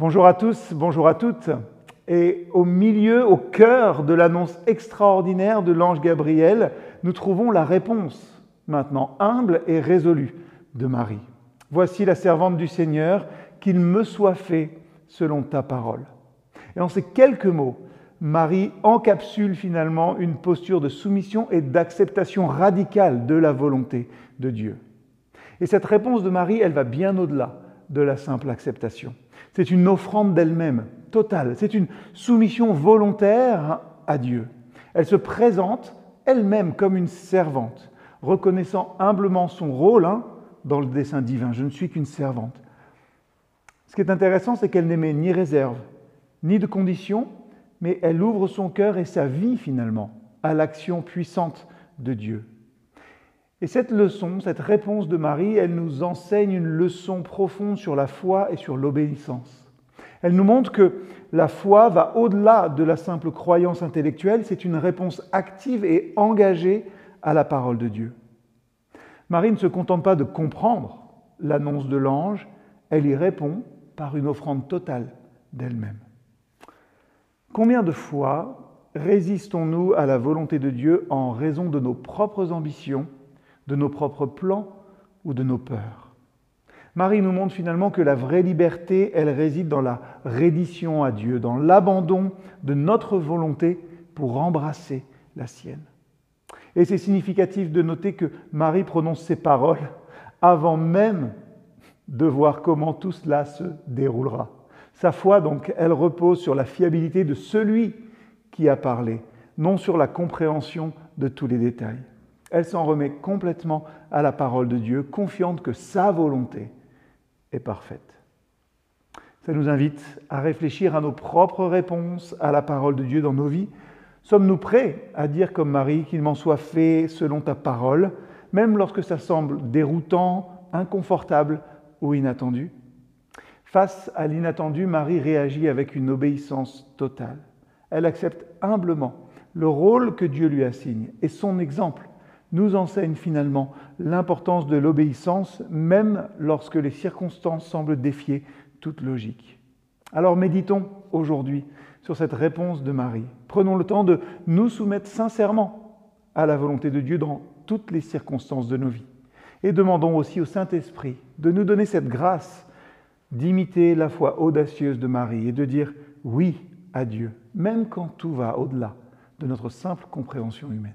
Bonjour à tous, bonjour à toutes. Et au milieu, au cœur de l'annonce extraordinaire de l'ange Gabriel, nous trouvons la réponse, maintenant humble et résolue, de Marie. Voici la servante du Seigneur, qu'il me soit fait selon ta parole. Et en ces quelques mots, Marie encapsule finalement une posture de soumission et d'acceptation radicale de la volonté de Dieu. Et cette réponse de Marie, elle va bien au-delà de la simple acceptation. C'est une offrande d'elle-même, totale. C'est une soumission volontaire à Dieu. Elle se présente elle-même comme une servante, reconnaissant humblement son rôle hein, dans le dessein divin. Je ne suis qu'une servante. Ce qui est intéressant, c'est qu'elle n'émet ni réserve, ni de conditions, mais elle ouvre son cœur et sa vie finalement à l'action puissante de Dieu. Et cette leçon, cette réponse de Marie, elle nous enseigne une leçon profonde sur la foi et sur l'obéissance. Elle nous montre que la foi va au-delà de la simple croyance intellectuelle, c'est une réponse active et engagée à la parole de Dieu. Marie ne se contente pas de comprendre l'annonce de l'ange, elle y répond par une offrande totale d'elle-même. Combien de fois résistons-nous à la volonté de Dieu en raison de nos propres ambitions de nos propres plans ou de nos peurs. Marie nous montre finalement que la vraie liberté, elle réside dans la reddition à Dieu, dans l'abandon de notre volonté pour embrasser la sienne. Et c'est significatif de noter que Marie prononce ces paroles avant même de voir comment tout cela se déroulera. Sa foi, donc, elle repose sur la fiabilité de celui qui a parlé, non sur la compréhension de tous les détails elle s'en remet complètement à la parole de Dieu, confiante que sa volonté est parfaite. Ça nous invite à réfléchir à nos propres réponses à la parole de Dieu dans nos vies. Sommes-nous prêts à dire comme Marie qu'il m'en soit fait selon ta parole, même lorsque ça semble déroutant, inconfortable ou inattendu? Face à l'inattendu, Marie réagit avec une obéissance totale. Elle accepte humblement le rôle que Dieu lui assigne et son exemple nous enseigne finalement l'importance de l'obéissance, même lorsque les circonstances semblent défier toute logique. Alors méditons aujourd'hui sur cette réponse de Marie. Prenons le temps de nous soumettre sincèrement à la volonté de Dieu dans toutes les circonstances de nos vies. Et demandons aussi au Saint-Esprit de nous donner cette grâce d'imiter la foi audacieuse de Marie et de dire oui à Dieu, même quand tout va au-delà de notre simple compréhension humaine.